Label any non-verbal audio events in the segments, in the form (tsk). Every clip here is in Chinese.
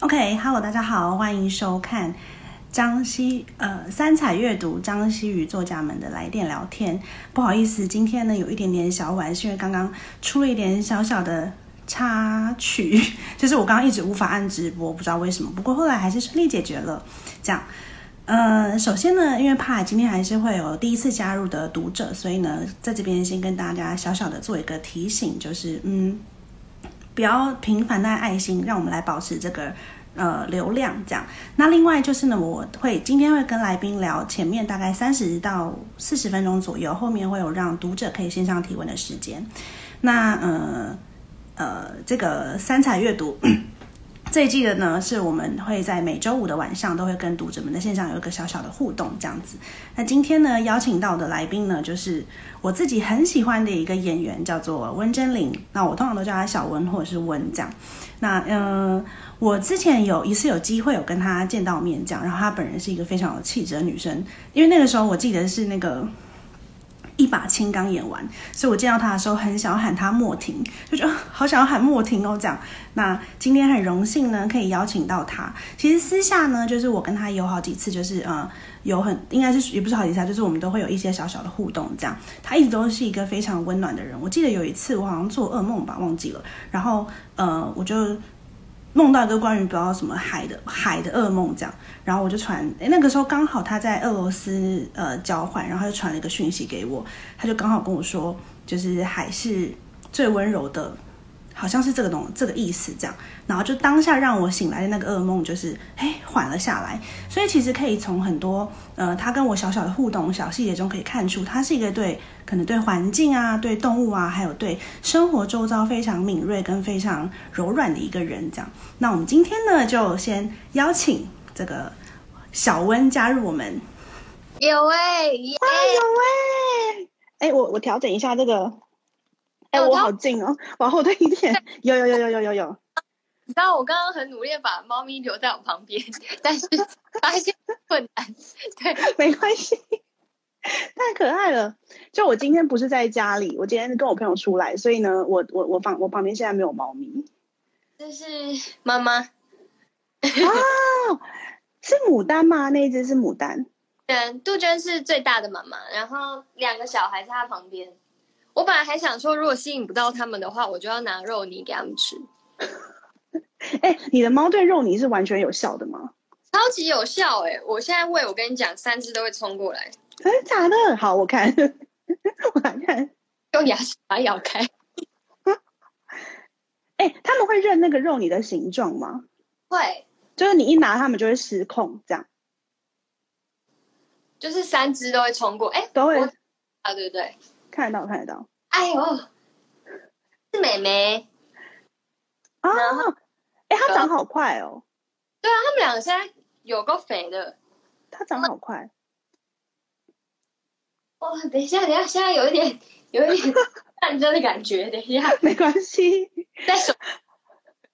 OK，Hello，大家好，欢迎收看张希呃三彩阅读张希与作家们的来电聊天。不好意思，今天呢有一点点小晚，是因为刚刚出了一点小小的插曲，(laughs) 就是我刚刚一直无法按直播，不知道为什么。不过后来还是顺利解决了。这样，呃，首先呢，因为怕今天还是会有第一次加入的读者，所以呢，在这边先跟大家小小的做一个提醒，就是嗯，不要频繁的爱心，让我们来保持这个。呃，流量这样。那另外就是呢，我会今天会跟来宾聊前面大概三十到四十分钟左右，后面会有让读者可以线上提问的时间。那呃呃，这个三彩阅读这一季的呢，是我们会在每周五的晚上都会跟读者们的线上有一个小小的互动这样子。那今天呢，邀请到的来宾呢，就是我自己很喜欢的一个演员，叫做温真菱。那我通常都叫他小温或者是温这样。那嗯。我之前有一次有机会有跟她见到面，这样，然后她本人是一个非常有气质的女生。因为那个时候我记得是那个一把青刚演完，所以我见到他的时候很想要喊他莫婷，就觉得好想要喊莫婷哦。这样，那今天很荣幸呢，可以邀请到他。其实私下呢，就是我跟他有好几次，就是呃，有很应该是也不是好几次，就是我们都会有一些小小的互动。这样，他一直都是一个非常温暖的人。我记得有一次我好像做噩梦吧，忘记了，然后呃，我就。梦到一个关于不知道什么海的海的噩梦，这样，然后我就传，诶那个时候刚好他在俄罗斯呃交换，然后他就传了一个讯息给我，他就刚好跟我说，就是海是最温柔的。好像是这个东这个意思这样，然后就当下让我醒来的那个噩梦就是哎缓了下来，所以其实可以从很多呃他跟我小小的互动小细节中可以看出，他是一个对可能对环境啊、对动物啊，还有对生活周遭非常敏锐跟非常柔软的一个人这样。那我们今天呢就先邀请这个小温加入我们，有哎，有哎，哎我我调整一下这个。哎，我好近哦，往后退一点。有有有有有有有。你知道我刚刚很努力把猫咪留在我旁边，但是发现困难。对，没关系，太可爱了。就我今天不是在家里，我今天跟我朋友出来，所以呢，我我我旁我旁边现在没有猫咪。这是妈妈。啊，是牡丹吗？那一只是牡丹。嗯，杜鹃是最大的妈妈，然后两个小孩在她旁边。我本来还想说，如果吸引不到他们的话，我就要拿肉泥给他们吃。(laughs) 哎，你的猫对肉泥是完全有效的吗？超级有效哎！我现在喂，我跟你讲，三只都会冲过来。真的假的？好，我看，(laughs) 我来看，用牙齿把它咬开。(laughs) 哎，他们会认那个肉泥的形状吗？会，就是你一拿，他们就会失控，这样。就是三只都会冲过，哎，都会啊，对不对？看得到，看得到。哎呦，是美眉啊！哎，它长好快哦。对啊，他们两个现在有个肥的。它长好快。哇，等一下，等一下，现在有一点，(laughs) 有一点战争的感觉。等一下，没关系，在手，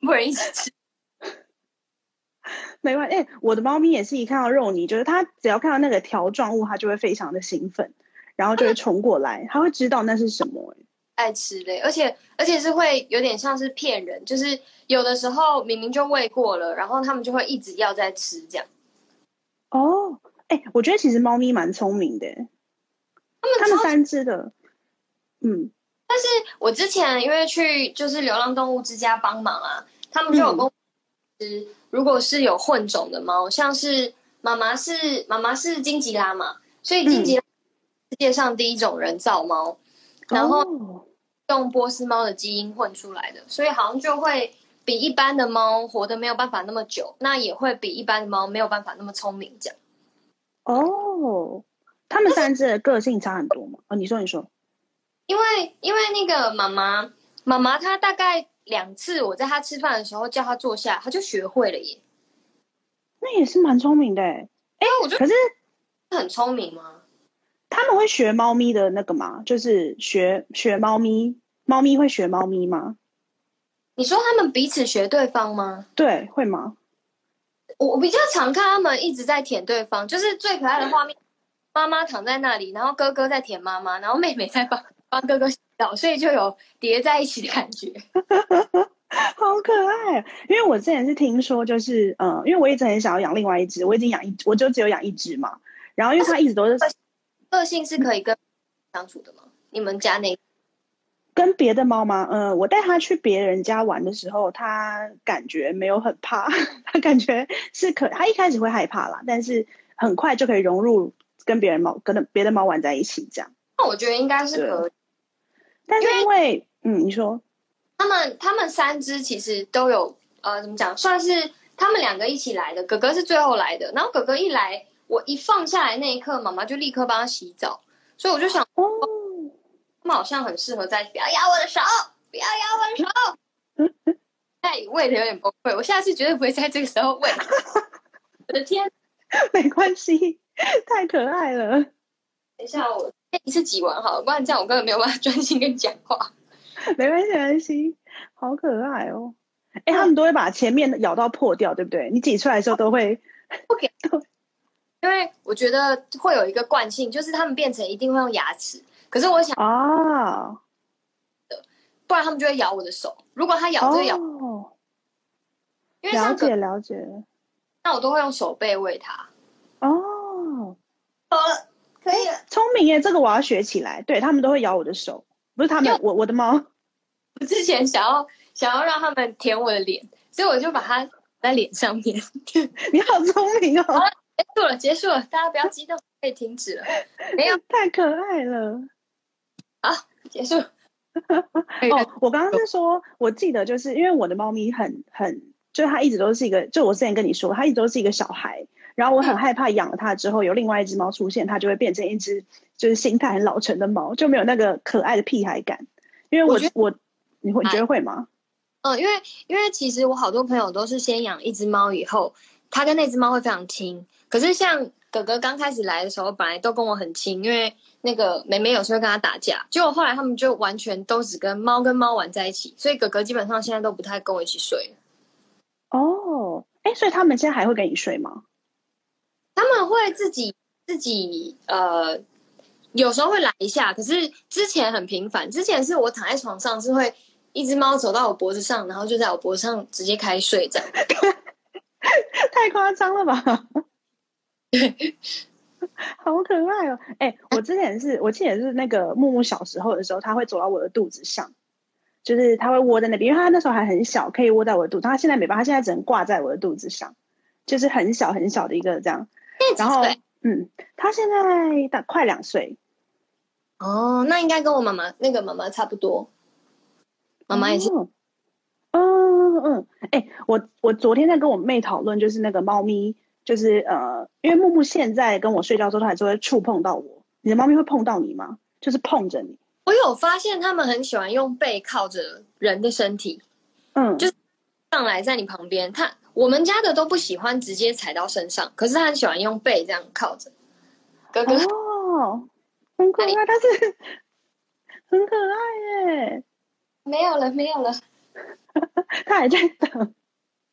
不能一起吃。(laughs) 没关系，哎，我的猫咪也是一看到肉泥，就是它只要看到那个条状物，它就会非常的兴奋。然后就会冲过来，他会知道那是什么爱吃的，而且而且是会有点像是骗人，就是有的时候明明就喂过了，然后他们就会一直要再吃这样。哦，哎，我觉得其实猫咪蛮聪明的，他们他们三只的，嗯。但是我之前因为去就是流浪动物之家帮忙啊，他们就有公司，如果是有混种的猫，像是妈妈是妈妈是金吉拉嘛，所以金吉拉。世界上第一种人造猫，然后用波斯猫的基因混出来的，所以好像就会比一般的猫活得没有办法那么久，那也会比一般的猫没有办法那么聪明。这样哦，他们三只的个性差很多吗？哦，你说你说，因为因为那个妈妈妈妈她大概两次我在她吃饭的时候叫她坐下，她就学会了耶。那也是蛮聪明的哎，哎，我觉得可是很聪明吗？会学猫咪的那个吗？就是学学猫咪，猫咪会学猫咪吗？你说他们彼此学对方吗？对，会吗？我我比较常看他们一直在舔对方，就是最可爱的画面，妈妈躺在那里，然后哥哥在舔妈妈，然后妹妹在帮帮哥哥洗澡，所以就有叠在一起的感觉。(laughs) 好可爱，因为我之前是听说，就是嗯，因为我一直很想要养另外一只，我已经养一，我就只有养一只嘛。然后因为它一直都是个性是可以跟相处的吗？你们家那跟别的猫吗？嗯，我带它去别人家玩的时候，它感觉没有很怕，(laughs) 它感觉是可，它一开始会害怕啦，但是很快就可以融入跟别人猫跟别的猫玩在一起这样。那我觉得应该是可以，但是因为嗯，你说。他们他们三只其实都有呃，怎么讲？算是他们两个一起来的。哥哥是最后来的，然后哥哥一来，我一放下来那一刻，妈妈就立刻帮他洗澡。所以我就想，哦，他们好像很适合在不要咬我的手，不要咬我的手。(laughs) 哎，喂的有点崩溃，我下次绝对不会在这个时候喂。我的天，(laughs) 没关系，太可爱了。等一下，我一次挤完好了，不然这样我根本没有办法专心跟你讲话。没关系，没关系，好可爱哦！哎，他们都会把前面咬到破掉，对不对？你挤出来的时候都会不给，(laughs) 因为我觉得会有一个惯性，就是他们变成一定会用牙齿。可是我想啊，不然他们就会咬我的手。如果他咬就咬，因为了解了解，那我都会用手背喂他。哦，好了，可以了，聪明耶！这个我要学起来。对他们都会咬我的手。不是他们，我我的猫。(laughs) 我之前想要想要让他们舔我的脸，所以我就把它在脸上面。(laughs) 你好聪明哦！结束了，结束了，大家不要激动，可以停止了。(laughs) 没有，太可爱了。好，结束。(laughs) 哦，我刚刚是说，我记得就是因为我的猫咪很很，就是它一直都是一个，就我之前跟你说，它一直都是一个小孩。然后我很害怕养了它之后，有另外一只猫出现，它就会变成一只就是心态很老成的猫，就没有那个可爱的屁孩感。因为我我你会你觉得会吗？嗯，因为因为其实我好多朋友都是先养一只猫以后，它跟那只猫会非常亲。可是像哥哥刚开始来的时候，本来都跟我很亲，因为那个妹妹有时候跟他打架，结果后来他们就完全都只跟猫跟猫玩在一起，所以哥哥基本上现在都不太跟我一起睡。哦，哎，所以他们现在还会跟你睡吗？他们会自己自己呃，有时候会来一下，可是之前很频繁。之前是我躺在床上，是会一只猫走到我脖子上，然后就在我脖子上直接开睡，这样 (laughs) 太夸张了吧？(laughs) 好可爱哦！哎，我之前是我记得是那个木木小时候的时候，他会走到我的肚子上，就是他会窝在那边，因为他那时候还很小，可以窝在我的肚子。他现在没办法，他现在只能挂在我的肚子上，就是很小很小的一个这样。然后，嗯，他现在大快两岁。哦，那应该跟我妈妈那个妈妈差不多。妈妈也是。嗯嗯，哎，我我昨天在跟我妹讨论，就是那个猫咪，就是呃，因为木木现在跟我睡觉的时候，它还是会触碰到我。你的猫咪会碰到你吗？就是碰着你。我有发现，他们很喜欢用背靠着人的身体。嗯，就是上来在你旁边，它。我们家的都不喜欢直接踩到身上，可是它很喜欢用背这样靠着。哥哥哦，很可爱，但是很可爱耶。没有了，没有了。(laughs) 他还在等，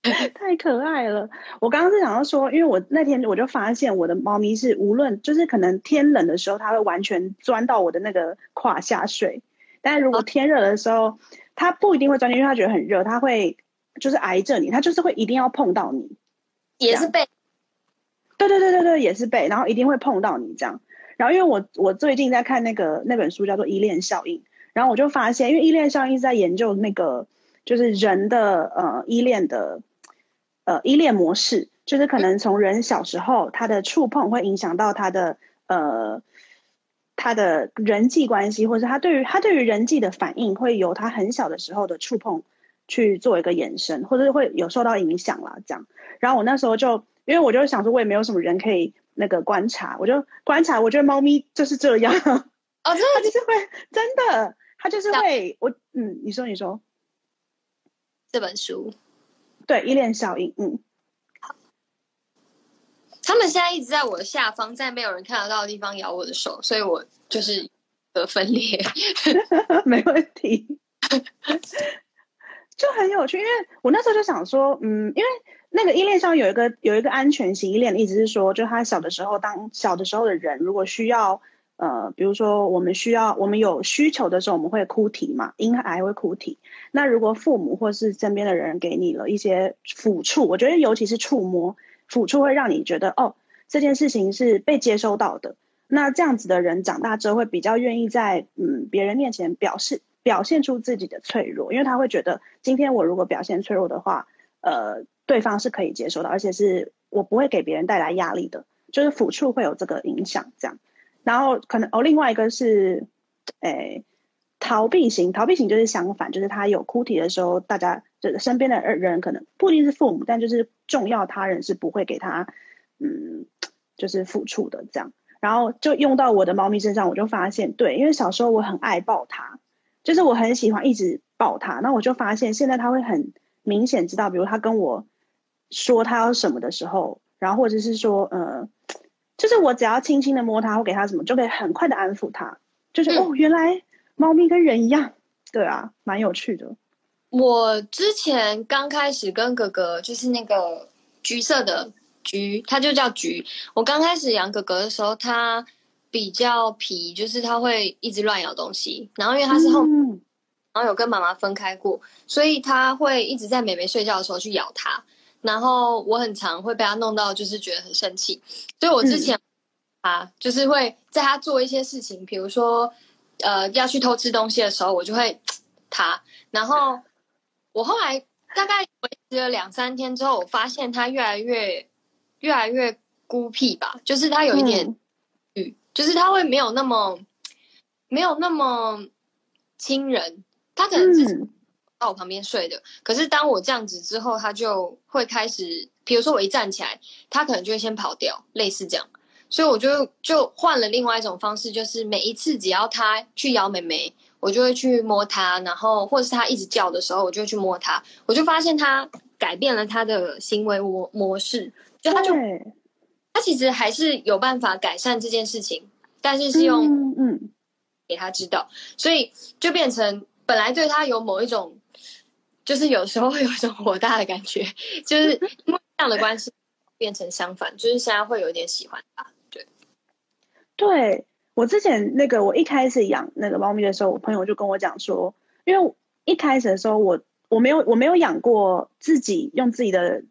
(laughs) 太可爱了。我刚刚是想要说，因为我那天我就发现我的猫咪是无论就是可能天冷的时候，它会完全钻到我的那个胯下睡，但是如果天热的时候，它不一定会钻进去，它觉得很热，它会。就是挨着你，它就是会一定要碰到你，也是背，对对对对对，也是背，然后一定会碰到你这样。然后因为我我最近在看那个那本书叫做《依恋效应》，然后我就发现，因为依恋效应是在研究那个就是人的呃依恋的呃依恋模式，就是可能从人小时候他的触碰会影响到他的呃他的人际关系，或者他对于他对于人际的反应，会由他很小的时候的触碰。去做一个延伸，或者是会有受到影响啦，这样。然后我那时候就，因为我就想说，我也没有什么人可以那个观察，我就观察，我觉得猫咪就是这样。哦，真的，就是会，真的，它就是会，我，嗯，你说，你说，这本书，对，依恋效应，嗯。他们现在一直在我的下方，在没有人看得到的地方咬我的手，所以我就是得分裂，(laughs) 没问题。就很有趣，因为我那时候就想说，嗯，因为那个依恋上有一个有一个安全型依恋，意思是说，就他小的时候，当小的时候的人如果需要，呃，比如说我们需要我们有需求的时候，我们会哭啼嘛，婴孩会哭啼。那如果父母或是身边的人给你了一些抚触，我觉得尤其是触摸抚触，会让你觉得哦，这件事情是被接收到的。那这样子的人长大之后会比较愿意在嗯别人面前表示表现出自己的脆弱，因为他会觉得今天我如果表现脆弱的话，呃，对方是可以接受的，而且是我不会给别人带来压力的，就是抚触会有这个影响，这样。然后可能哦，另外一个是，诶，逃避型，逃避型就是相反，就是他有哭啼的时候，大家就是身边的人可能不一定是父母，但就是重要他人是不会给他，嗯，就是付出的这样。然后就用到我的猫咪身上，我就发现，对，因为小时候我很爱抱它，就是我很喜欢一直抱它。那我就发现，现在它会很明显知道，比如它跟我说它要什么的时候，然后或者是说，呃，就是我只要轻轻的摸它或给它什么，就可以很快的安抚它。就是哦，原来猫咪跟人一样，对啊，蛮有趣的。我之前刚开始跟哥哥，就是那个橘色的。橘，它就叫橘。我刚开始养哥哥的时候，它比较皮，就是它会一直乱咬东西。然后因为它是后，然后有跟妈妈分开过，所以它会一直在妹妹睡觉的时候去咬它。然后我很常会被它弄到，就是觉得很生气。所以我之前啊，就是会在它做一些事情，比如说呃要去偷吃东西的时候，我就会 (tsk) 他。然后我后来大概维持了两三天之后，我发现他越来越。越来越孤僻吧，就是他有一点，嗯，就是他会没有那么，没有那么亲人，他可能是到我旁边睡的。可是当我这样子之后，他就会开始，比如说我一站起来，他可能就会先跑掉，类似这样。所以我就就换了另外一种方式，就是每一次只要他去咬美眉，我就会去摸它，然后或者是他一直叫的时候，我就会去摸它，我就发现他改变了他的行为模模式。就他就他其实还是有办法改善这件事情，但是是用嗯给他知道，所以就变成本来对他有某一种，就是有时候会有一种火大的感觉，就是因为这样的关系变成相反，就是现在会有点喜欢他。对，我之前那个我一开始养那个猫咪的时候，我朋友就跟我讲说，因为一开始的时候我我没有我没有养过自己用自己的。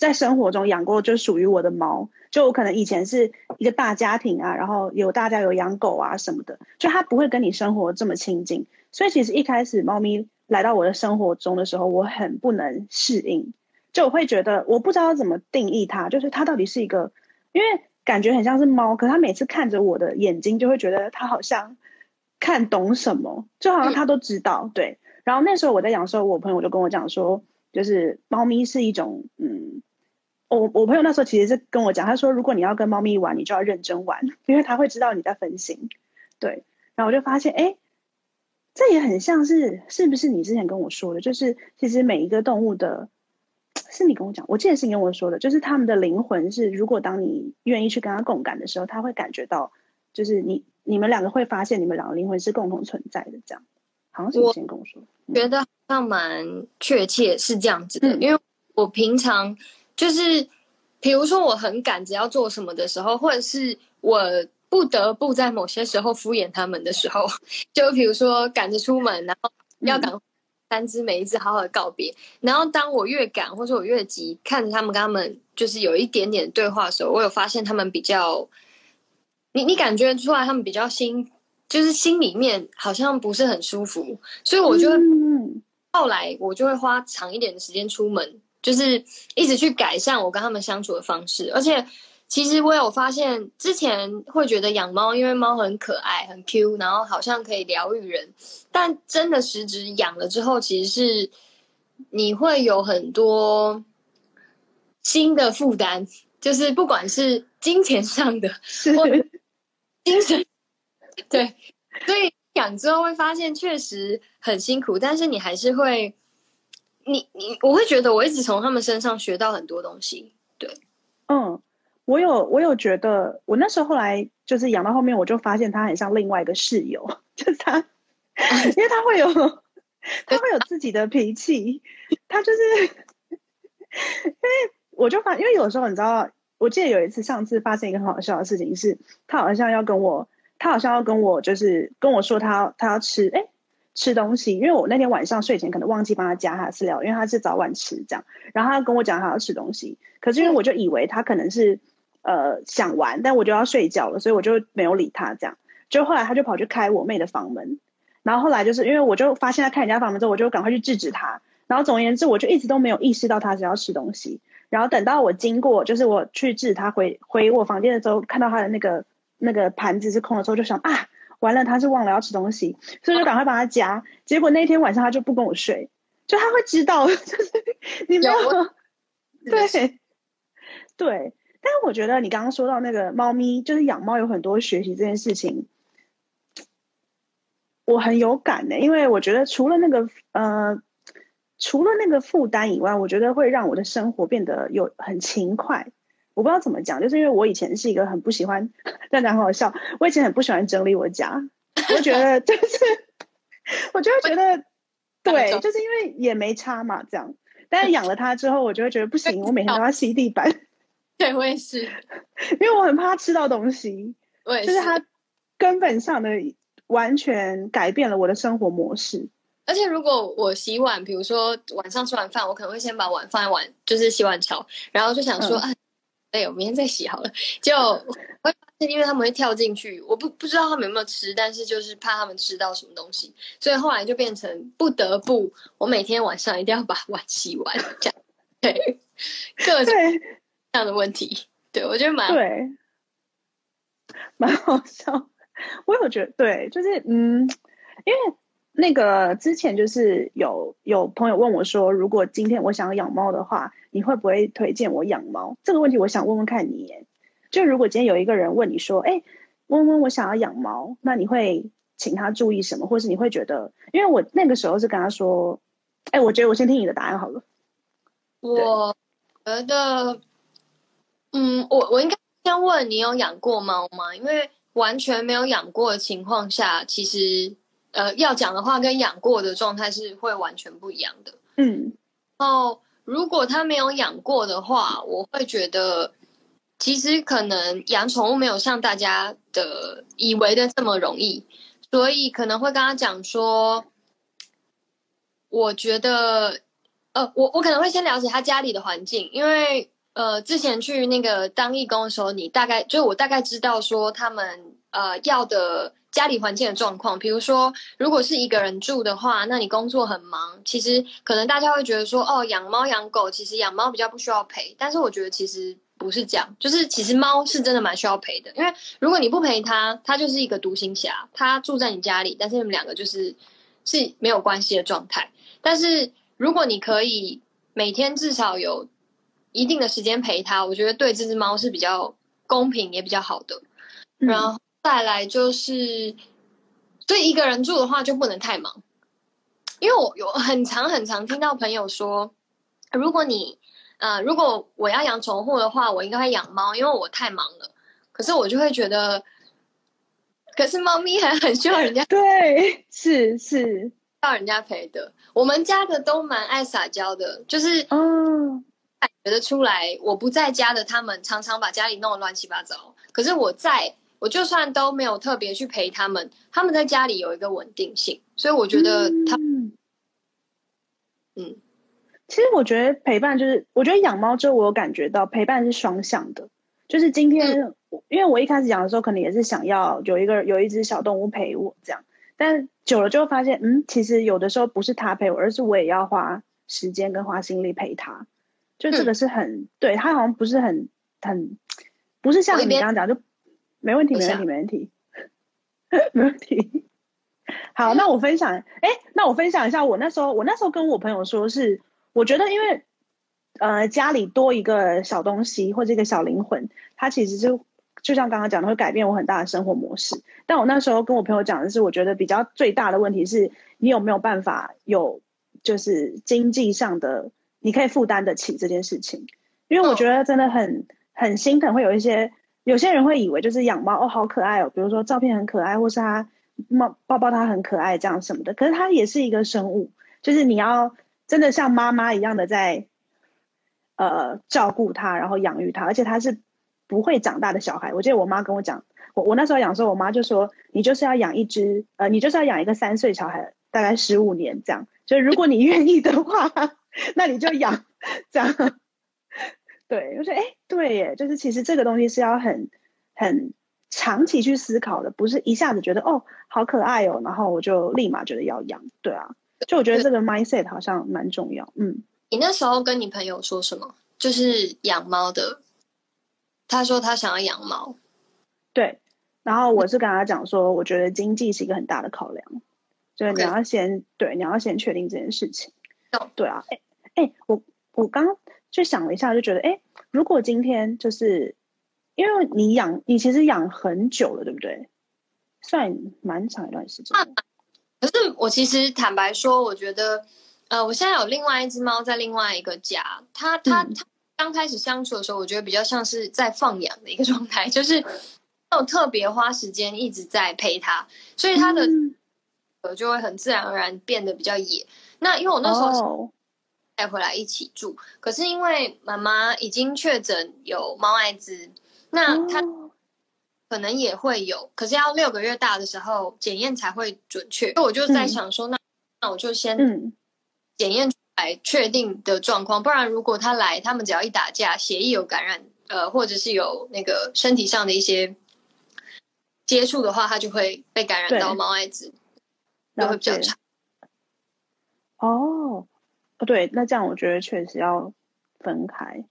在生活中养过就属于我的猫，就我可能以前是一个大家庭啊，然后有大家有养狗啊什么的，就它不会跟你生活这么亲近，所以其实一开始猫咪来到我的生活中的时候，我很不能适应，就我会觉得我不知道怎么定义它，就是它到底是一个，因为感觉很像是猫，可它每次看着我的眼睛，就会觉得它好像看懂什么，就好像它都知道，对。然后那时候我在养的时候，我朋友就跟我讲说。就是猫咪是一种，嗯，我我朋友那时候其实是跟我讲，他说如果你要跟猫咪玩，你就要认真玩，(laughs) 因为它会知道你在分心。对，然后我就发现，哎，这也很像是，是不是你之前跟我说的？就是其实每一个动物的，(tsk) 是你跟我讲，我记得是你跟我说的，就是他们的灵魂是，如果当你愿意去跟他共感的时候，他会感觉到，就是你你们两个会发现，你们两个灵魂是共同存在的，这样。好像是你先跟我说，觉得好。像蛮确切是这样子的，因为我平常就是，比如说我很赶着要做什么的时候，或者是我不得不在某些时候敷衍他们的时候，(laughs) 就比如说赶着出门，然后要赶三只每一只好好的告别，然后当我越赶或者我越急，看着他们跟他们就是有一点点对话的时候，我有发现他们比较，你你感觉出来他们比较心，就是心里面好像不是很舒服，所以我就会。后来我就会花长一点的时间出门，就是一直去改善我跟他们相处的方式。而且，其实我有发现，之前会觉得养猫，因为猫很可爱、很 Q，然后好像可以疗愈人。但真的实质养了之后，其实是你会有很多新的负担，就是不管是金钱上的，(laughs) 或精神，对，所以。养之后会发现确实很辛苦，但是你还是会，你你我会觉得我一直从他们身上学到很多东西。对，嗯，我有我有觉得，我那时候后来就是养到后面，我就发现他很像另外一个室友，(laughs) 就是他，因为他会有他会有自己的脾气，他就是因为我就发，因为有时候你知道，我记得有一次上次发生一个很好笑的事情，是他好像要跟我。他好像要跟我就是跟我说他他要吃哎吃东西，因为我那天晚上睡前可能忘记帮他加他饲料，因为他是早晚吃这样，然后他跟我讲他要吃东西，可是因为我就以为他可能是呃想玩，但我就要睡觉了，所以我就没有理他这样，就后来他就跑去开我妹的房门，然后后来就是因为我就发现他开人家房门之后，我就赶快去制止他，然后总而言之，我就一直都没有意识到他是要吃东西。然后等到我经过，就是我去制止他回回我房间的时候，看到他的那个 (laughs) 那个盘子是空的时候，就想啊，完了，他是忘了要吃东西，所以就赶快帮他夹。结果那天晚上他就不跟我睡，就他会知道，就是你没有对 (laughs) 对。但我觉得你刚刚说到那个猫咪，就是养猫有很多学习这件事情，我很有感的，因为我觉得除了那个呃。除了那个负担以外，我觉得会让我的生活变得有很勤快。我不知道怎么讲，就是因为我以前是一个很不喜欢，(laughs) 这样很好笑。我以前很不喜欢整理我家，我觉得 (laughs) 就是，我就会觉得，对，就是因为也没差嘛，这样。但是养了它之后，我就会觉得不行，我每天都要吸地板。(laughs) 对，我也是，(laughs) 因为我很怕吃到东西。(laughs) 我也是，就是它根本上的完全改变了我的生活模式。而且如果我洗碗，比如说晚上吃完饭，我可能会先把碗放在碗，就是洗碗槽，然后就想说，哎，哎，我明天再洗好了。就会发现，因为他们会跳进去，我不不知道他们有没有吃，但是就是怕他们吃到什么东西，所以后来就变成不得不，我每天晚上一定要把碗洗完，这样对各种这样的问题，对我觉得蛮对，蛮好笑。我有觉得对，就是嗯，因为。那个之前就是有有朋友问我说，如果今天我想要养猫的话，你会不会推荐我养猫？这个问题我想问问看你，就如果今天有一个人问你说，哎，温温，我想要养猫，那你会请他注意什么，或是你会觉得？因为我那个时候是跟他说，哎，我觉得我先听你的答案好了。我觉得，嗯，我我应该先问你有养过猫吗？因为完全没有养过的情况下，其实。呃，要讲的话，跟养过的状态是会完全不一样的。嗯，哦，如果他没有养过的话，我会觉得其实可能养宠物没有像大家的以为的这么容易，所以可能会跟他讲说，我觉得，呃，我我可能会先了解他家里的环境，因为呃，之前去那个当义工的时候，你大概就我大概知道说他们呃要的。家里环境的状况，比如说，如果是一个人住的话，那你工作很忙，其实可能大家会觉得说，哦，养猫养狗，其实养猫比较不需要陪。但是我觉得其实不是这样，就是其实猫是真的蛮需要陪的，因为如果你不陪它，它就是一个独行侠，它住在你家里，但是你们两个就是是没有关系的状态。但是如果你可以每天至少有一定的时间陪它，我觉得对这只猫是比较公平也比较好的。然后。再来就是，所以一个人住的话就不能太忙，因为我有很长很长听到朋友说，如果你呃如果我要养宠物的话，我应该会养猫，因为我太忙了。可是我就会觉得，可是猫咪还很需要人家对，是是要人家陪的。我们家的都蛮爱撒娇的，就是嗯，感觉得出来，我不在家的他们常常把家里弄得乱七八糟，可是我在。我就算都没有特别去陪他们，他们在家里有一个稳定性，所以我觉得他，嗯，其实我觉得陪伴就是，我觉得养猫之后，我有感觉到陪伴是双向的。就是今天，因为我一开始养的时候，可能也是想要有一个有一只小动物陪我这样，但久了就会发现，嗯，其实有的时候不是他陪我，而是我也要花时间跟花心力陪他。就这个是很对他好像不是很很不是像你刚刚讲就。没问题，没问题，没问题，没问题。好，那我分享，哎，那我分享一下，我那时候，我那时候跟我朋友说，是我觉得，因为呃，家里多一个小东西或者一个小灵魂，它其实就就像刚刚讲的，会改变我很大的生活模式。但我那时候跟我朋友讲的是，我觉得比较最大的问题是你有没有办法有就是经济上的，你可以负担得起这件事情。因为我觉得真的很很心疼，会有一些。有些人会以为就是养猫哦，好可爱哦，比如说照片很可爱，或是它猫抱抱它很可爱这样什么的。可是它也是一个生物，就是你要真的像妈妈一样的在呃照顾它，然后养育它，而且它是不会长大的小孩。我记得我妈跟我讲，我我那时候养的时候，我妈就说你就是要养一只，呃，你就是要养一个三岁小孩，大概十五年这样。就如果你愿意的话，那你就养这样。对，我说哎，对耶，就是其实这个东西是要很很长期去思考的，不是一下子觉得哦好可爱哦，然后我就立马觉得要养。对啊，就我觉得这个 mindset 好像蛮重要。嗯，你那时候跟你朋友说什么？就是养猫的，他说他想要养猫。对，然后我是跟他讲说，我觉得经济是一个很大的考量，所以你要先对，你要先确定这件事情。对啊，哎哎，我我刚。就想了一下，就觉得，哎，如果今天就是，因为你养，你其实养很久了，对不对？算蛮长一段时间。可是我其实坦白说，我觉得，呃，我现在有另外一只猫在另外一个家，它它它刚开始相处的时候，我觉得比较像是在放养的一个状态，就是没有特别花时间一直在陪它，所以它的呃就会很自然而然变得比较野。那因为我那时候。带回来一起住，可是因为妈妈已经确诊有猫艾滋，那它可能也会有，可是要六个月大的时候检验才会准确。所以我就在想说，那那我就先检验出来确定的状况，不然如果他来，他们只要一打架，血液有感染，呃，或者是有那个身体上的一些接触的话，他就会被感染到猫艾滋，就会比较差。哦。哦，对，那这样我觉得确实要分开。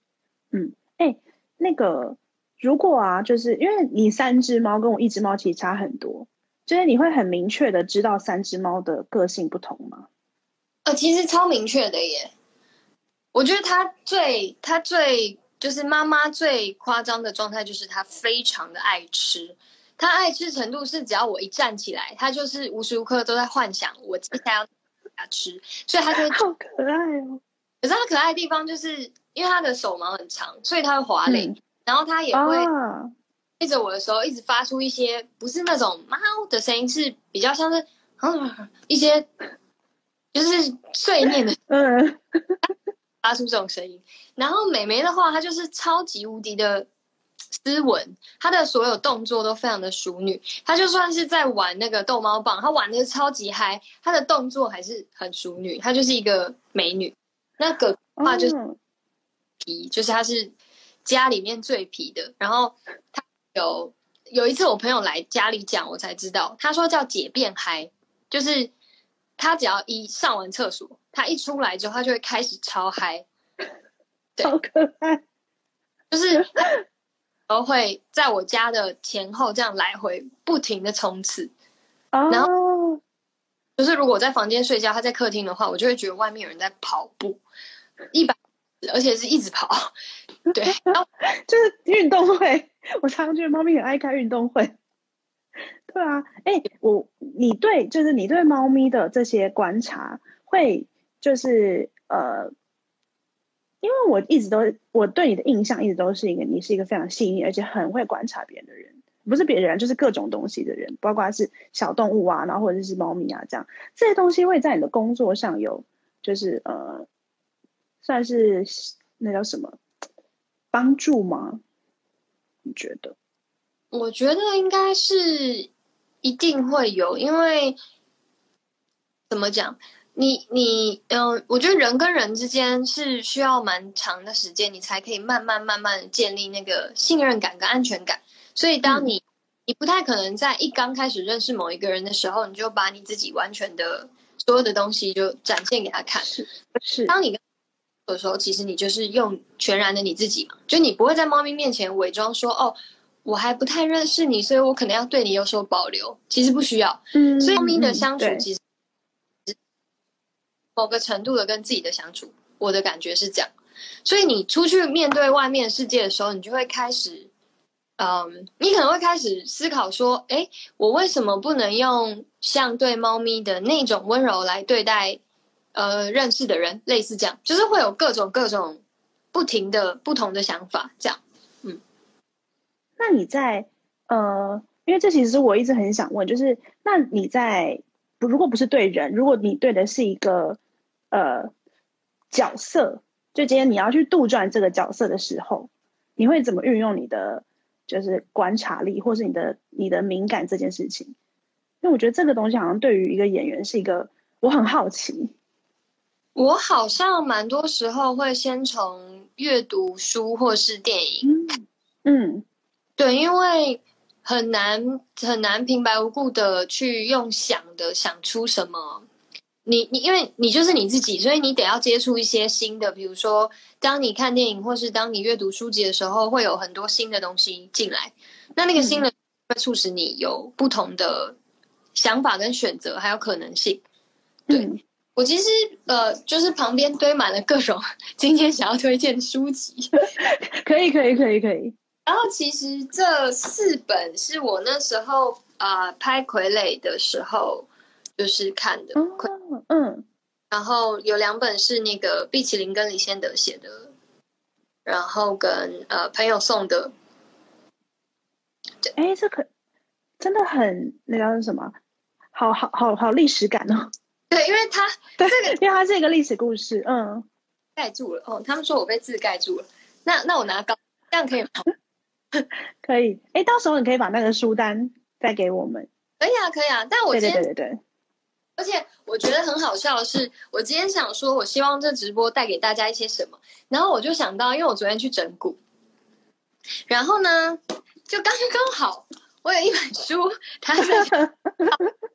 嗯，哎，那个，如果啊，就是因为你三只猫跟我一只猫其实差很多，就是你会很明确的知道三只猫的个性不同吗？呃，其实超明确的耶。我觉得它最它最就是妈妈最夸张的状态，就是它非常的爱吃。它爱吃程度是，只要我一站起来，它就是无时无刻都在幻想我接下来要。它吃，所以它就好可爱哦。可是他可爱的地方，就是因为他的手毛很长，所以他会滑垒，然后他也会对着我的时候，一直发出一些不是那种猫的声音，是比较像是一些就是碎念的，嗯，发出这种声音。然后美眉的话，她就是超级无敌的。斯文，她的所有动作都非常的淑女。她就算是在玩那个逗猫棒，她玩的超级嗨，她的动作还是很淑女。她就是一个美女。那个话就是皮，就是她是家里面最皮的。然后她有有一次我朋友来家里讲，我才知道，他说叫解变嗨，就是他只要一上完厕所，他一出来之后，他就会开始超嗨，好可爱，就是。都会在我家的前后这样来回不停的冲刺，然后就是如果我在房间睡觉，他在客厅的话，我就会觉得外面有人在跑步，一百，而且是一直跑，(laughs) 对，然后 (laughs) 就是运动会。我常常觉得猫咪很爱开运动会。对啊，哎，我你对就是你对猫咪的这些观察，会就是呃。因为我一直都，我对你的印象一直都是一个，你是一个非常细腻而且很会观察别人的人，不是别人，就是各种东西的人，包括是小动物啊，然后或者是猫咪啊，这样这些东西会在你的工作上有，就是呃，算是那叫什么帮助吗？你觉得？我觉得应该是一定会有，因为怎么讲？你你嗯，我觉得人跟人之间是需要蛮长的时间，你才可以慢慢慢慢建立那个信任感跟安全感。所以，当你你不太可能在一刚开始认识某一个人的时候，你就把你自己完全的所有的东西就展现给他看。是是。当你的时候，其实你就是用全然的你自己嘛，就你不会在猫咪面前伪装说哦，我还不太认识你，所以我可能要对你有所保留。其实不需要。嗯。所以猫咪的相处其实。某个程度的跟自己的相处，我的感觉是这样。所以你出去面对外面世界的时候，你就会开始，嗯，你可能会开始思考说：，哎，我为什么不能用像对猫咪的那种温柔来对待，呃，认识的人？类似这样，就是会有各种各种不停的不同的想法。这样，嗯。那你在，呃，因为这其实我一直很想问，就是那你在不，如果不是对人，如果你对的是一个。呃，角色就今天你要去杜撰这个角色的时候，你会怎么运用你的就是观察力，或是你的你的敏感这件事情。因为我觉得这个东西好像对于一个演员是一个，我很好奇。我好像蛮多时候会先从阅读书或是电影看，嗯，对，因为很难很难平白无故的去用想的想出什么。你你因为你就是你自己，所以你得要接触一些新的，比如说，当你看电影或是当你阅读书籍的时候，会有很多新的东西进来。那那个新的会促使你有不同的想法跟选择，还有可能性。对我其实呃，就是旁边堆满了各种 (laughs) 今天想要推荐书籍，(laughs) 可以可以可以可以。然后其实这四本是我那时候啊拍傀儡的时候。就是看的，嗯，然后有两本是那个毕奇林跟李先德写的，然后跟呃朋友送的，哎，这可真的很那叫什么？好好好好历史感哦。(laughs) 对，因为它 (laughs) 对，因为它是一个历史故事，嗯，盖住了哦。他们说我被字盖住了，那那我拿高这样可以吗？(laughs) 可以，哎，到时候你可以把那个书单再给我们。可以啊，可以啊，但我对对对对对。而且我觉得很好笑的是，我今天想说，我希望这直播带给大家一些什么。然后我就想到，因为我昨天去整蛊，然后呢，就刚刚好，我有一本书，它在，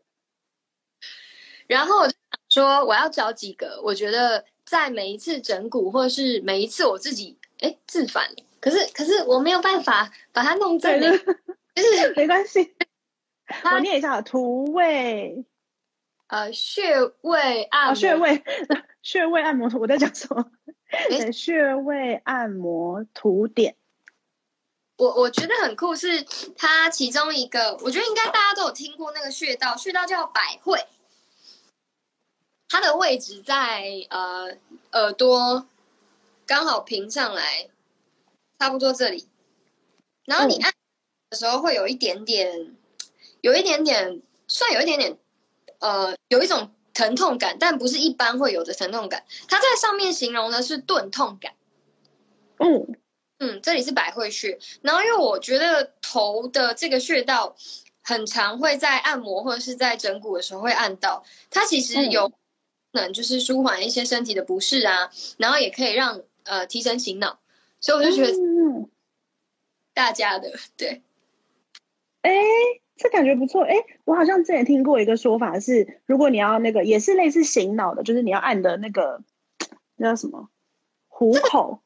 (laughs) 然后我就想说，我要找几个，我觉得在每一次整蛊，或者是每一次我自己哎自反，可是可是我没有办法把它弄正，就是没关系，(laughs) 我念一下图位。呃，穴位按穴位 (laughs) 穴位按摩图，我在讲什么？穴位按摩图点。我我觉得很酷，是它其中一个，我觉得应该大家都有听过那个穴道，穴道叫百会，它的位置在呃耳朵刚好平上来，差不多这里。然后你按的时候会有一点点，有一点点，算有一点点。呃，有一种疼痛感，但不是一般会有的疼痛感。它在上面形容的是钝痛感。嗯嗯，这里是百会穴。然后，因为我觉得头的这个穴道很常会在按摩或者是在整骨的时候会按到。它其实有能就是舒缓一些身体的不适啊，然后也可以让呃提神醒脑。所以我就觉得大家的对，哎。这感觉不错，哎，我好像之前听过一个说法是，如果你要那个也是类似醒脑的，就是你要按的那个那叫什么虎口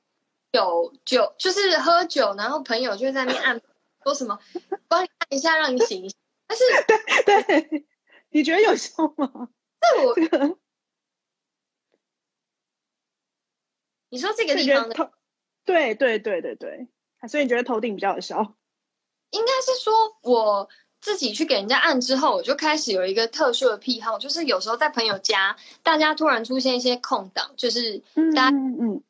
酒酒，就是喝酒，然后朋友就在那边按，说什么帮你按一下，让你醒一下。但是 (laughs) 对对，你觉得有效吗？这我 (laughs) 你说这个地方的，对对对对对，所以你觉得头顶比较有效？应该是说我。自己去给人家按之后，我就开始有一个特殊的癖好，就是有时候在朋友家，大家突然出现一些空档，就是大家嗯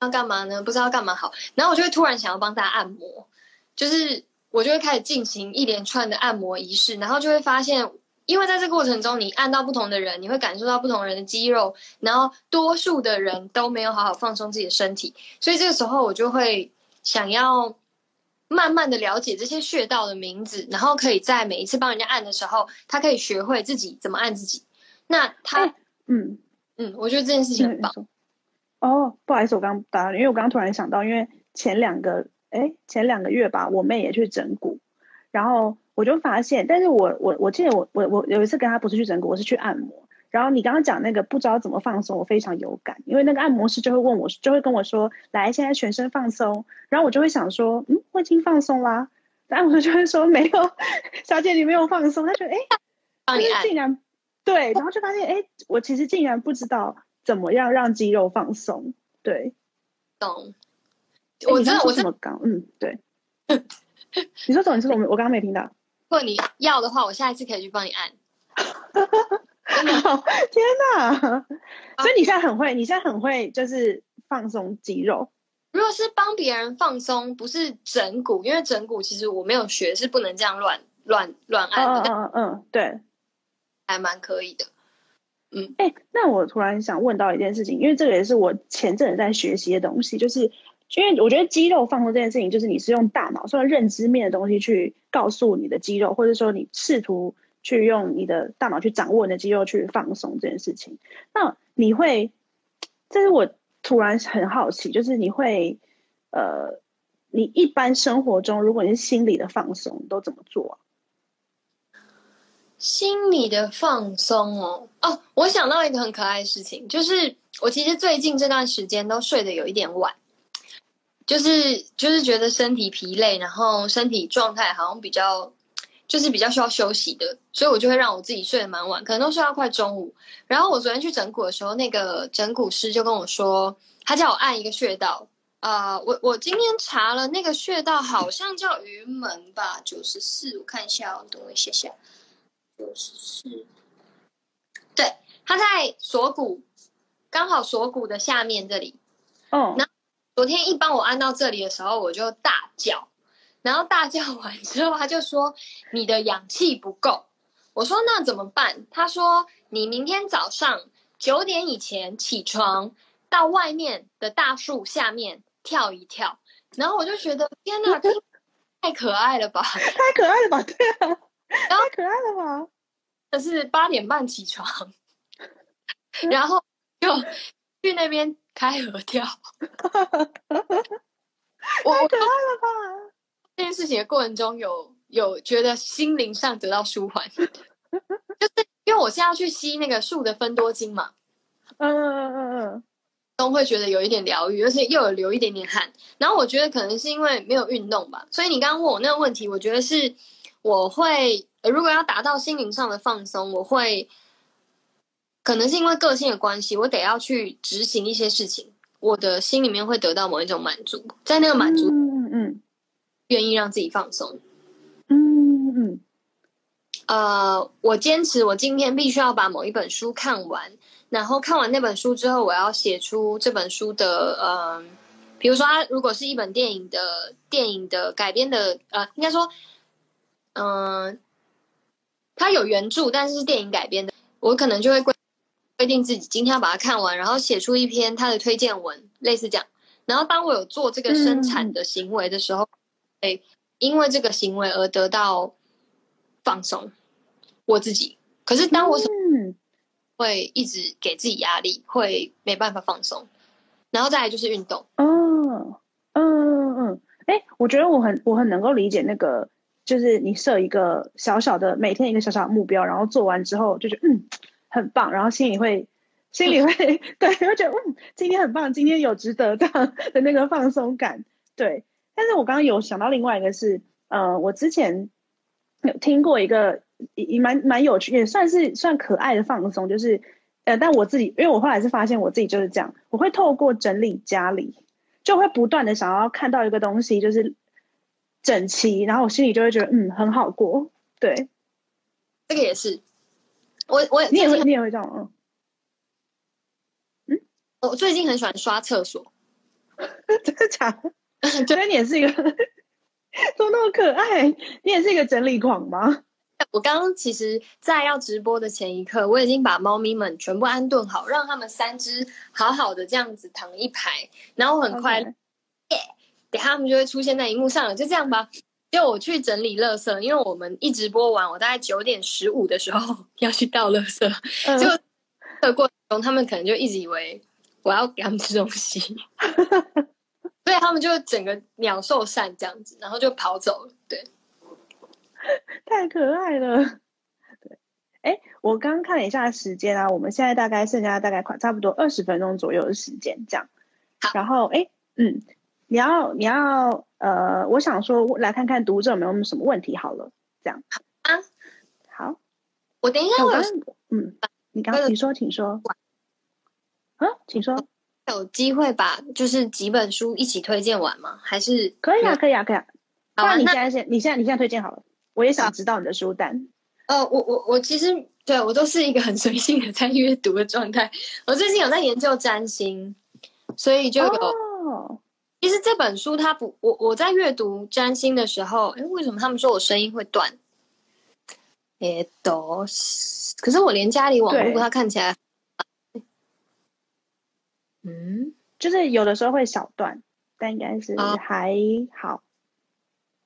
要干嘛呢？不知道干嘛好，然后我就会突然想要帮大家按摩，就是我就会开始进行一连串的按摩仪式，然后就会发现，因为在这个过程中，你按到不同的人，你会感受到不同人的肌肉，然后多数的人都没有好好放松自己的身体，所以这个时候我就会想要。慢慢的了解这些穴道的名字，然后可以在每一次帮人家按的时候，他可以学会自己怎么按自己。那他，嗯嗯，我觉得这件事情很棒。哦，不好意思，我刚打，因为我刚刚突然想到，因为前两个，哎，前两个月吧，我妹也去整骨，然后我就发现，但是我我我记得我我我有一次跟她不是去整骨，我是去按摩。然后你刚刚讲那个不知道怎么放松，我非常有感，因为那个按摩师就会问我，就会跟我说：“来，现在全身放松。”然后我就会想说：“嗯，我已经放松啦。”按摩师就会说：“没有，小姐你没有放松。”他觉得：“哎，帮你竟然对。”然后就发现：“哎，我其实竟然不知道怎么样让肌肉放松。”对，懂。我知道我怎么刚嗯对，你说怎么？你说我我刚刚没听到。(laughs) 如果你要的话，我下一次可以去帮你按。(laughs) (laughs) 天哪！所以你现在很会，你现在很会，就是放松肌肉。如果是帮别人放松，不是整骨，因为整骨其实我没有学，是不能这样乱乱乱按的。嗯嗯嗯，对，还蛮可以的。嗯，哎，那我突然想问到一件事情，因为这个也是我前阵子在学习的东西，就是因为我觉得肌肉放松这件事情，就是你是用大脑，用认知面的东西去告诉你的肌肉，或者说你试图去用你的大脑去掌握你的肌肉去放松这件事情。那你会，这是我突然很好奇，就是你会，呃，你一般生活中，如果你是心理的放松，都怎么做啊？心理的放松哦，哦，我想到一个很可爱的事情，就是我其实最近这段时间都睡得有一点晚，就是就是觉得身体疲累，然后身体状态好像比较就是比较需要休息的，所以我就会让我自己睡得蛮晚，可能都睡到快中午。然后我昨天去整骨的时候，那个整骨师就跟我说，他叫我按一个穴道，啊，我我今天查了那个穴道，好像叫云门吧，九十四，我看一下，哦等我一下下。九十四，对，他在锁骨，刚好锁骨的下面这里。哦，那昨天一帮我按到这里的时候，我就大叫，然后大叫完之后，他就说你的氧气不够。我说那怎么办？他说你明天早上九点以前起床，到外面的大树下面跳一跳。然后我就觉得天哪，太可爱了吧！(laughs) 太可爱了吧？对啊。(laughs) 太可爱了吧！可是八点半起床，然后就去那边开合跳。(laughs) 太可爱了吧！这件事情的过程中，有有觉得心灵上得到舒缓，(laughs) 就是因为我现在要去吸那个树的分多精嘛。嗯嗯嗯嗯，都会觉得有一点疗愈，而且又有流一点点汗。然后我觉得可能是因为没有运动吧，所以你刚刚问我那个问题，我觉得是。我会，如果要达到心灵上的放松，我会，可能是因为个性的关系，我得要去执行一些事情，我的心里面会得到某一种满足，在那个满足，嗯嗯，愿意让自己放松，嗯，呃，我坚持，我今天必须要把某一本书看完，然后看完那本书之后，我要写出这本书的，呃，比如说，它如果是一本电影的电影的改编的，呃，应该说。嗯，它有原著，但是是电影改编的。我可能就会规规定自己今天要把它看完，然后写出一篇它的推荐文，类似这样。然后当我有做这个生产的行为的时候，哎，因为这个行为而得到放松我自己。可是当我会一直给自己压力，会没办法放松。然后再来就是运动。哦，嗯嗯嗯，哎，我觉得我很我很能够理解那个。就是你设一个小小的每天一个小小的目标，然后做完之后就觉得嗯很棒，然后心里会心里会 (laughs) 对，会觉得嗯今天很棒，今天有值得这样的那个放松感。对，但是我刚刚有想到另外一个是，呃，我之前有听过一个也蛮蛮有趣，也算是算可爱的放松，就是呃，但我自己因为我后来是发现我自己就是这样，我会透过整理家里，就会不断的想要看到一个东西，就是。整齐，然后我心里就会觉得嗯很好过，对，这个也是，我我你也会你也会这样嗯嗯，我最近很喜欢刷厕所，(laughs) 真的假的？(laughs) 觉得你也是一个，(laughs) 都那么可爱，你也是一个整理狂吗？我刚刚其实，在要直播的前一刻，我已经把猫咪们全部安顿好，让他们三只好好的这样子躺一排，然后很快耶。等下他们就会出现在荧幕上了，就这样吧。就我去整理垃圾，因为我们一直播完，我大概九点十五的时候 (laughs) 要去倒垃圾。(laughs) 就的过程中，他们可能就一直以为我要给他们吃东西，所以他们就整个鸟兽散这样子，然后就跑走了。对，太可爱了。对，哎，我刚刚看了一下时间啊，我们现在大概剩下大概快差不多二十分钟左右的时间，这样。然后，哎，嗯。你要你要呃，我想说来看看读者有没有什么问题好了，这样啊，好，我等一下我嗯，你刚你说，请说，啊，请说，有机会把就是几本书一起推荐完吗？还是可以啊，可以啊，可以啊。好，你现在先，你现在你现在推荐好了，我也想知道你的书单。呃，我我我其实对我都是一个很随性的在阅读的状态。我最近有在研究占星，所以就有。其实这本书它不，我我在阅读占星的时候，哎，为什么他们说我声音会断？哎，都，可是我连家里网络它看起来，嗯，就是有的时候会小断，但应该是啊还好。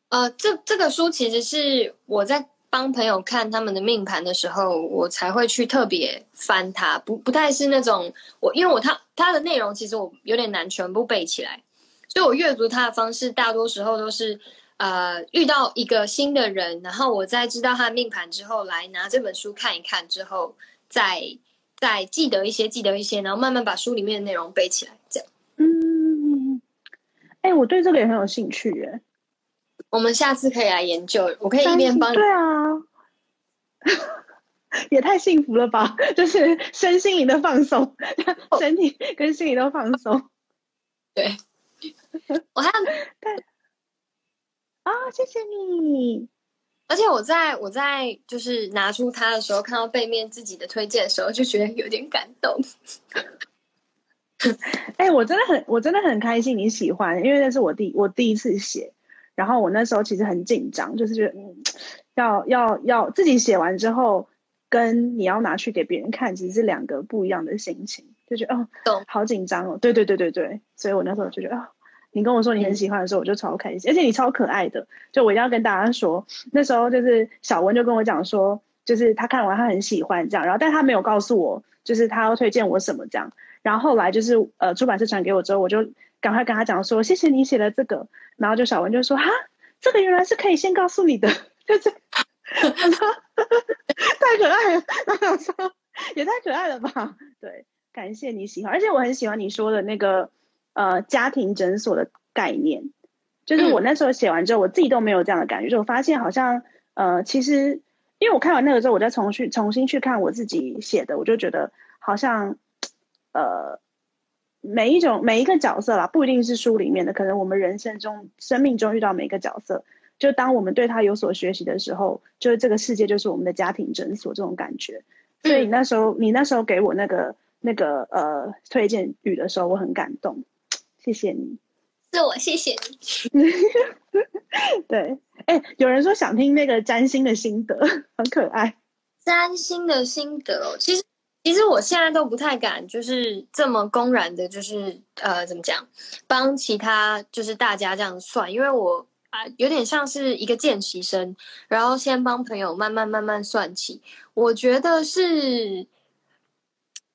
呃，这这个书其实是我在帮朋友看他们的命盘的时候，我才会去特别翻它，不不太是那种我因为我它它的内容其实我有点难全部背起来，所以我阅读它的方式大多时候都是呃遇到一个新的人，然后我在知道他的命盘之后，来拿这本书看一看之后，再再记得一些记得一些，然后慢慢把书里面的内容背起来，这样。嗯，哎、我对这个也很有兴趣耶。我们下次可以来研究，我可以一边帮你对啊，(laughs) 也太幸福了吧！(laughs) 就是身心灵的放松，(laughs) 身体跟心理都放松对，我还有啊！谢谢你。而且我在我在就是拿出它的时候，看到背面自己的推荐的时候，就觉得有点感动。(laughs) 哎、我真的很，我真的很开心你喜欢，因为那是我第我第一次写，然后我那时候其实很紧张，就是觉得嗯，要要要自己写完之后，跟你要拿去给别人看，其实是两个不一样的心情，就觉得哦懂，好紧张哦，对对对对对，所以我那时候就觉得啊、你跟我说你很喜欢的时候，我就超开心，而且你超可爱的，就我一定要跟大家说，那时候就是小文就跟我讲说，就是他看完他很喜欢这样，然后但他没有告诉我，就是他要推荐我什么这样。然后后来就是呃，出版社传给我之后，我就赶快跟他讲说，谢谢你写的这个。然后就小文就说，哈，这个原来是可以先告诉你的，(laughs) 就是我说太可爱了。然后我说也太可爱了吧？对，感谢你喜欢，而且我很喜欢你说的那个呃家庭诊所的概念，就是我那时候写完之后，我自己都没有这样的感觉，就我发现好像呃，其实因为我看完那个之后，我再重去重新去看我自己写的，我就觉得好像。呃，每一种每一个角色啦，不一定是书里面的，可能我们人生中、生命中遇到每一个角色，就当我们对他有所学习的时候，就是这个世界就是我们的家庭诊所这种感觉。所以那时候，你那时候给我那个那个呃推荐语的时候，我很感动，谢谢你。是我谢谢你。(laughs) 对，哎，有人说想听那个占星的心得，(laughs) 很可爱。占星的心得哦，其实其实我现在都不太敢，就是这么公然的，就是呃，怎么讲，帮其他就是大家这样算，因为我啊、有点像是一个见习生，然后先帮朋友慢慢慢慢算起。我觉得是，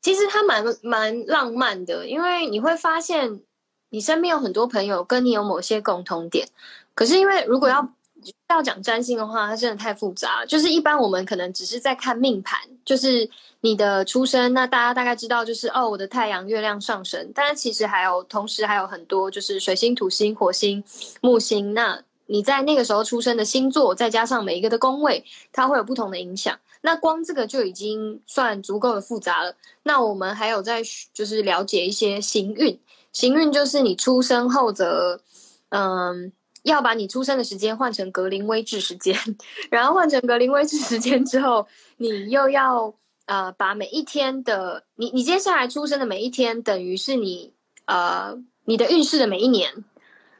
其实他蛮蛮浪漫的，因为你会发现你身边有很多朋友跟你有某些共同点，可是因为如果要要讲占星的话，它真的太复杂了。就是一般我们可能只是在看命盘，就是你的出生，那大家大概知道就是哦，我的太阳、月亮、上升。但是其实还有同时还有很多，就是水星、土星、火星、木星。那你在那个时候出生的星座，再加上每一个的宫位，它会有不同的影响。那光这个就已经算足够的复杂了。那我们还有在就是了解一些行运，行运就是你出生后的，嗯。要把你出生的时间换成格林威治时间，(laughs) 然后换成格林威治时间之后，你又要呃把每一天的你你接下来出生的每一天，等于是你呃你的运势的每一年，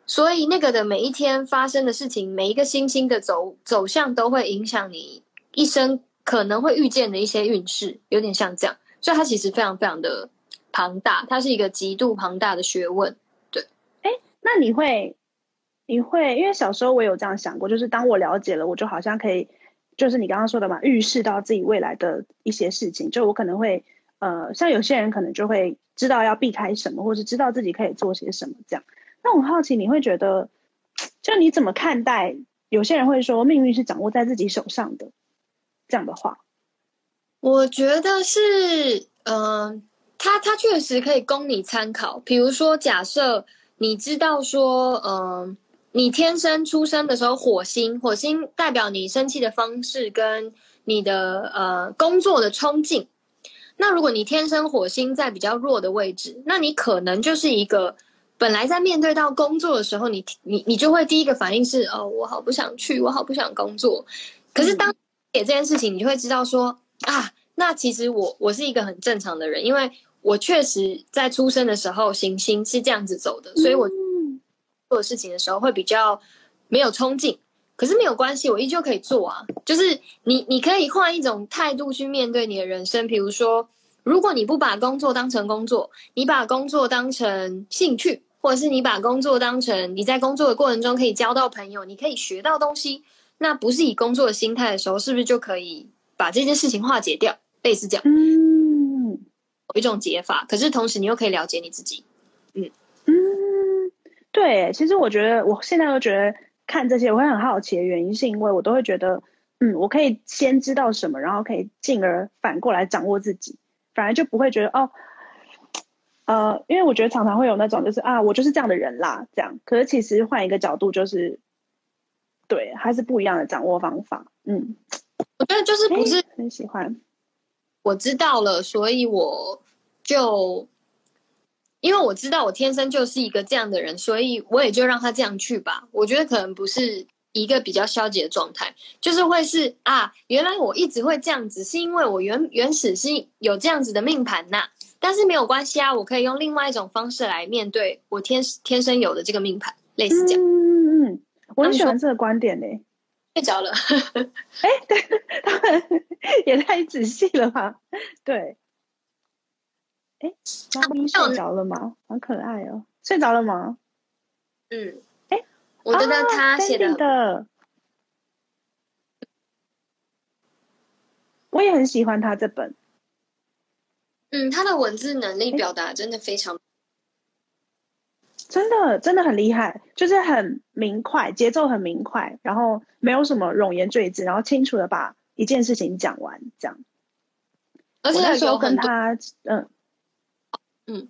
所以那个的每一天发生的事情，每一个星星的走走向都会影响你一生可能会遇见的一些运势，有点像这样，所以它其实非常非常的庞大，它是一个极度庞大的学问。对，哎那你会，你会，因为小时候我有这样想过，就是当我了解了，我就好像可以，就是你刚刚说的嘛，预示到自己未来的一些事情。就我可能会，呃，像有些人可能就会知道要避开什么，或是知道自己可以做些什么这样。那我好奇，你会觉得，就你怎么看待？有些人会说，命运是掌握在自己手上的，这样的话，我觉得是，嗯、它它确实可以供你参考。比如说，假设你知道说，嗯、你天生出生的时候，火星，火星代表你生气的方式跟你的呃工作的冲劲。那如果你天生火星在比较弱的位置，那你可能就是一个本来在面对到工作的时候，你你你就会第一个反应是哦，我好不想去，我好不想工作。可是当解这件事情，你就会知道说啊，那其实我我是一个很正常的人，因为我确实在出生的时候行星是这样子走的，所以我嗯做事情的时候会比较没有冲劲。可是没有关系，我依旧可以做啊。就是你，你可以换一种态度去面对你的人生。比如说，如果你不把工作当成工作，你把工作当成兴趣，或者是你把工作当成你在工作的过程中可以交到朋友，你可以学到东西，那不是以工作的心态的时候，是不是就可以把这件事情化解掉？类似这样，一种解法。可是同时你又可以了解你自己。嗯嗯，对，其实我觉得我现在都觉得看这些我会很好奇的原因，是因为我都会觉得，嗯，我可以先知道什么，然后可以进而反过来掌握自己，反而就不会觉得哦。呃，因为我觉得常常会有那种，就是啊，我就是这样的人啦，这样。可是其实换一个角度，就是对，还是不一样的掌握方法。嗯，我觉得就是不是诶很喜欢。我知道了，所以我就因为我知道我天生就是一个这样的人，所以我也就让他这样去吧。我觉得可能不是一个比较消极的状态，就是会是啊，原来我一直会这样子，是因为我原原始是有这样子的命盘呐。但是没有关系啊，我可以用另外一种方式来面对我天天生有的这个命盘，类似这样。嗯嗯嗯，我很喜欢这个观点呢。睡着了，哎他们 (laughs) 也太仔细了吧？对。哎，猫咪睡着了吗？好可爱哦！睡着了吗？嗯，哎我觉得啊他写的，我也很喜欢他这本。嗯，他的文字能力表达真的非常真的真的很厉害，就是很明快，节奏很明快，然后没有什么冗言赘字，然后清楚的把一件事情讲完，这样。而且那时候跟他，嗯嗯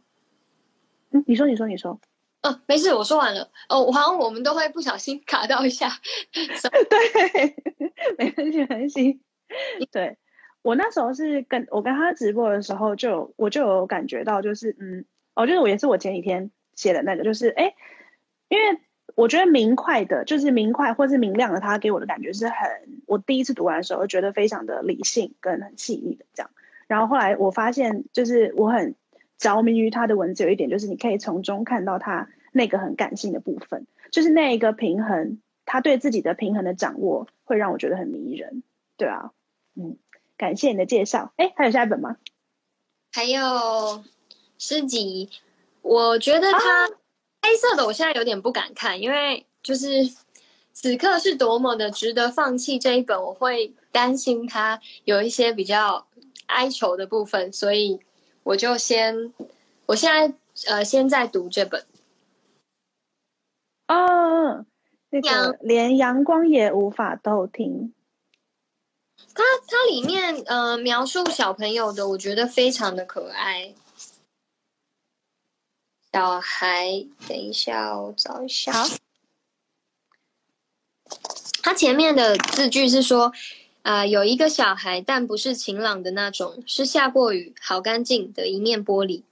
嗯，你说你说你说，嗯、没事，我说完了。哦，好像我们都会不小心卡到一下。(laughs) 对，没关系没关系。对我那时候是跟我跟他直播的时候就有，我就有感觉到，就是嗯，哦，就是我也是我前几天写的那个，就是哎，因为我觉得明快的，就是明快或是明亮的，他给我的感觉是很，我第一次读完的时候觉得非常的理性跟很细腻的这样。然后后来我发现，就是我很着迷于他的文字，有一点就是你可以从中看到他那个很感性的部分，就是那一个平衡，他对自己的平衡的掌握，会让我觉得很迷人。对啊，嗯，感谢你的介绍。哎，还有下一本吗？还有诗集，我觉得它黑色的，我现在有点不敢看，因为就是此刻是多么的值得放弃这一本，我会担心它有一些比较哀愁的部分，所以我就先，我现在呃先在读这本。哦，那阳个连阳光也无法偷听。它它里面呃描述小朋友的，我觉得非常的可爱。小孩，等一下，我找一下。好，它前面的字句是说，啊、有一个小孩，但不是晴朗的那种，是下过雨，好干净的一面玻璃。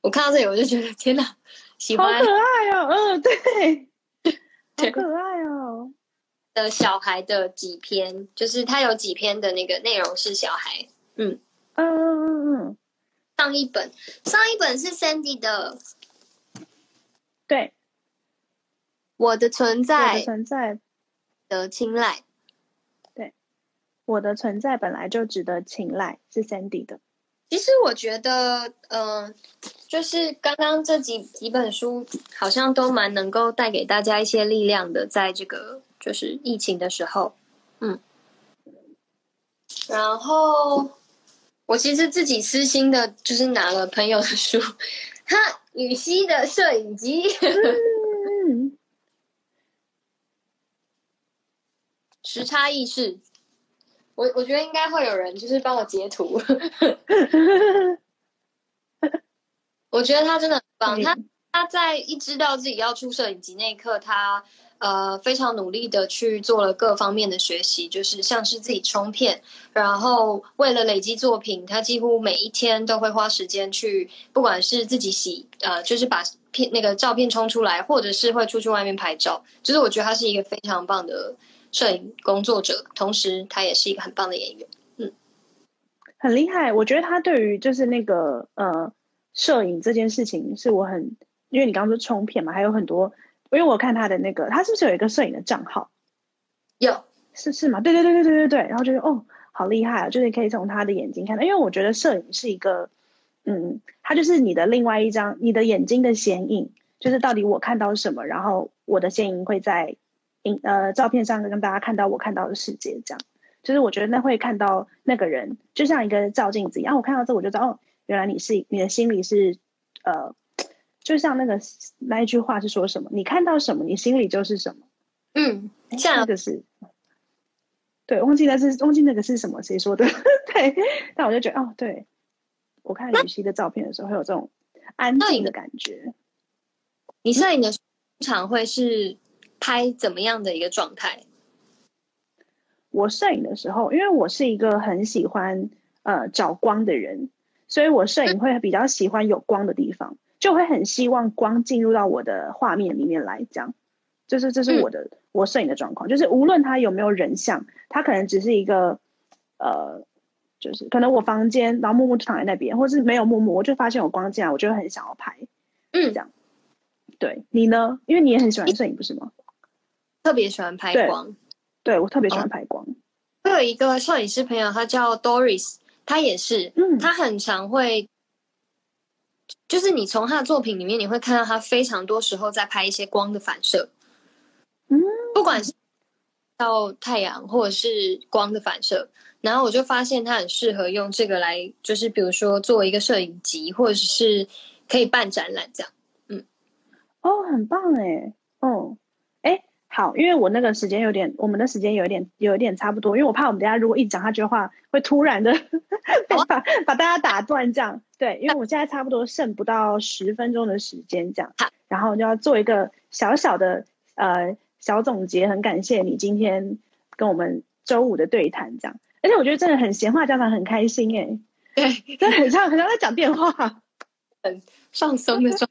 我看到这里，我就觉得天哪，喜欢好可爱哦！嗯，对，(laughs) 好可爱哦。的小孩的几篇，就是他有几篇的那个内容是小孩。嗯嗯嗯嗯，上一本，上一本是 Sandy 的《对，我的存我在的存在，的青睐》。我的存在本来就值得青睐，是 Sandy 的。其实我觉得，嗯、就是刚刚这几几本书好像都蛮能够带给大家一些力量的，在这个就是疫情的时候，嗯。然后我其实自己私心的，就是拿了朋友的书，(laughs) 哈，羽西的摄影机，嗯，(laughs) 时差意识。我我觉得应该会有人就是帮我截图，我觉得他真的很棒，他他在一知道自己要出摄影机那一刻，他呃非常努力的去做了各方面的学习，就是像是自己冲片，然后为了累积作品，他几乎每一天都会花时间去，不管是自己洗呃，就是把片那个照片冲出来，或者是会出去外面拍照，就是我觉得他是一个非常棒的摄影工作者，同时他也是一个很棒的演员。嗯很厉害。我觉得他对于就是那个呃摄影这件事情，是我很因为你刚刚说冲片嘛，还有很多，因为我看他的那个，他是不是有一个摄影的账号？有是是吗？对对对对对对对。然后就是哦，好厉害啊！就是可以从他的眼睛看到，因为我觉得摄影是一个，嗯，它就是你的另外一张，你的眼睛的显影就是到底我看到什么，然后我的显影会在影呃照片上跟大家看到我看到的世界，这样。就是我觉得那会看到那个人，就像一个照镜子一样。我看到这，我就知道哦，原来你是你的心里是呃，就像那个那一句话是说什么？你看到什么，你心里就是什么。嗯，像那个是，对，忘记那是忘记那个是什么谁说的？(laughs) 对，但我就觉得哦，对，我看雨熙的照片的时候，会有这种安静的感觉。你摄影的场会是拍怎么样的一个状态？我摄影的时候，因为我是一个很喜欢呃找光的人，所以我摄影会比较喜欢有光的地方，就会很希望光进入到我的画面里面来。这样，就是这是我的我摄影的状况，就是无论他有没有人像，他可能只是一个呃，就是可能我房间，然后木木躺在那边，或是没有木木，我就发现有光进来，我就很想要拍。嗯，这样。对你呢？因为你也很喜欢摄影，不是吗？特别喜欢拍光。对我特别喜欢拍光。我有一个摄影师朋友，他叫 Doris，他也是，嗯，他很常会，就是你从他的作品里面，你会看到他非常多时候在拍一些光的反射，嗯，不管是到太阳或者是光的反射，然后我就发现他很适合用这个来，就是比如说做一个摄影集，或者是可以办展览这样，嗯，哦，很棒哎，哦。好，因为我那个时间有点，我们的时间有一点，有一点差不多。因为我怕我们等下如果一讲下去的话，会突然的 (laughs) 把把大家打断这样。对，因为我现在差不多剩不到十分钟的时间这样，然后就要做一个小小的呃小总结。很感谢你今天跟我们周五的对谈这样，而且我觉得真的很闲话家常，很开心哎，对，真的很像很像在讲电话，很放松的状。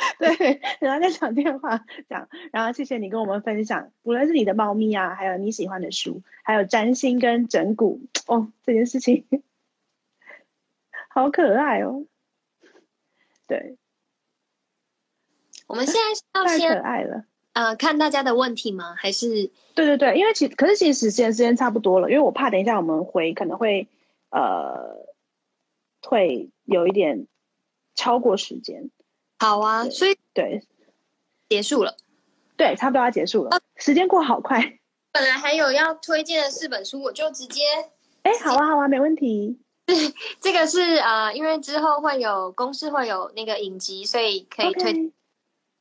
(laughs) 对，然后在讲电话讲，然后谢谢你跟我们分享，无论是你的猫咪啊，还有你喜欢的书，还有占星跟整蛊哦，这件事情 (laughs) 好可爱哦。对，我们现在是 (laughs) 要先可爱了，呃，看大家的问题吗？还是对对对，因为其可是其实时间时间差不多了，因为我怕等一下我们回可能会呃会有一点超过时间。好啊，所以对，结束了，对，差不多要结束了，时间过好快。本来还有要推荐的四本书，我就直接，哎，好啊，好啊，没问题。(laughs) 这个是呃，因为之后会有公司会有那个影集，所以可以推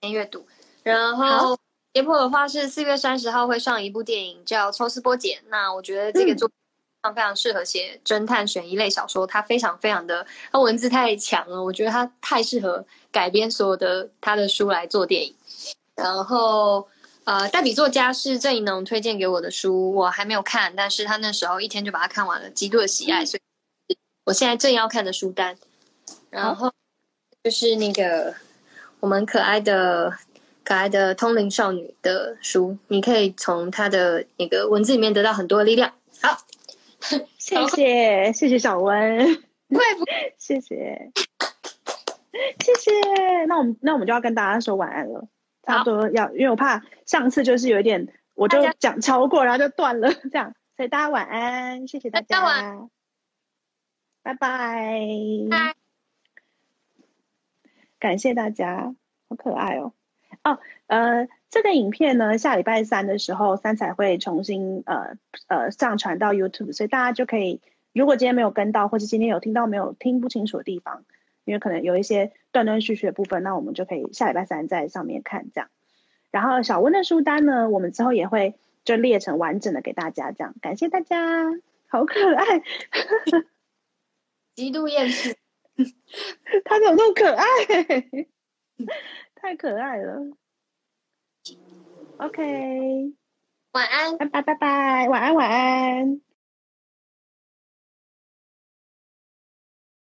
先阅读。然后跌破的话是四月三十号会上一部电影叫《抽丝剥茧》，那我觉得这个作。非常适合写侦探悬疑类小说，他非常非常的，他文字太强了，我觉得他太适合改编所有的他的书来做电影。然后，呃，代笔作家是郑怡农推荐给我的书，我还没有看，但是他那时候一天就把它看完了，极度的喜爱，所以我现在正要看的书单。然后就是那个我们可爱的可爱的通灵少女的书，你可以从她的那个文字里面得到很多力量。好。(laughs) 谢谢谢谢小温，不 (laughs) 谢谢谢谢。那我们那我们就要跟大家说晚安了，差不多要，因为我怕上次就是有一点，我就讲超过，然后就断了，这样，所以大家晚安，谢谢大家，拜拜，感谢大家，好可爱哦，哦，呃。这个影片呢，下礼拜三的时候，三彩会重新呃呃上传到 YouTube，所以大家就可以，如果今天没有跟到，或者今天有听到没有听不清楚的地方，因为可能有一些断断续续的部分，那我们就可以下礼拜三在上面看这样。然后小温的书单呢，我们之后也会就列成完整的给大家，这样感谢大家，好可爱，极度厌世，(laughs) 他怎么那么可爱？(laughs) 太可爱了。OK，晚安，拜拜拜拜，晚安晚安。